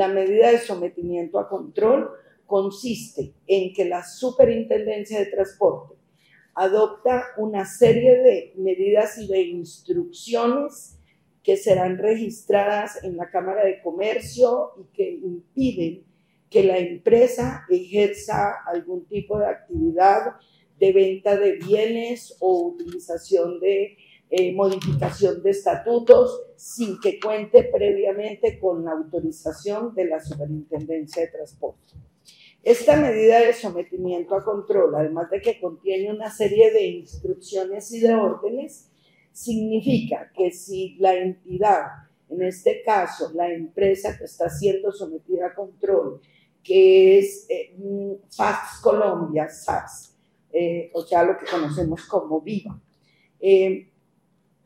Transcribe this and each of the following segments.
La medida de sometimiento a control consiste en que la Superintendencia de Transporte adopta una serie de medidas y de instrucciones que serán registradas en la Cámara de Comercio y que impiden que la empresa ejerza algún tipo de actividad de venta de bienes o utilización de eh, modificación de estatutos sin que cuente previamente con la autorización de la Superintendencia de Transporte. Esta medida de sometimiento a control, además de que contiene una serie de instrucciones y de órdenes, significa que si la entidad, en este caso la empresa que está siendo sometida a control, que es eh, FAX Colombia, SAS, eh, o sea, lo que conocemos como VIVA, eh,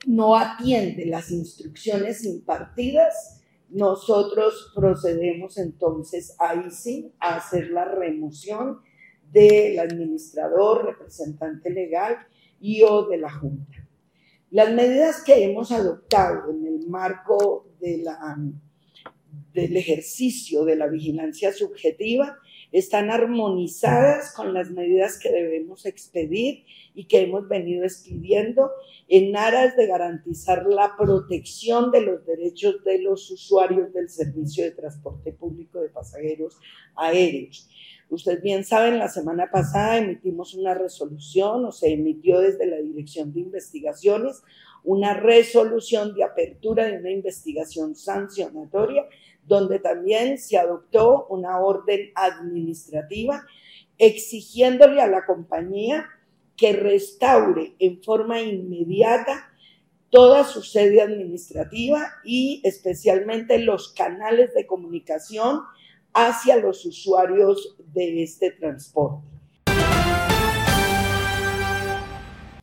no atiende las instrucciones impartidas, nosotros procedemos entonces ahí sí a hacer la remoción del administrador, representante legal y o de la Junta. Las medidas que hemos adoptado en el marco del ejercicio de la vigilancia subjetiva están armonizadas con las medidas que debemos expedir y que hemos venido expidiendo en aras de garantizar la protección de los derechos de los usuarios del servicio de transporte público de pasajeros aéreos. Ustedes bien saben, la semana pasada emitimos una resolución o se emitió desde la Dirección de Investigaciones una resolución de apertura de una investigación sancionatoria donde también se adoptó una orden administrativa exigiéndole a la compañía que restaure en forma inmediata toda su sede administrativa y especialmente los canales de comunicación hacia los usuarios de este transporte.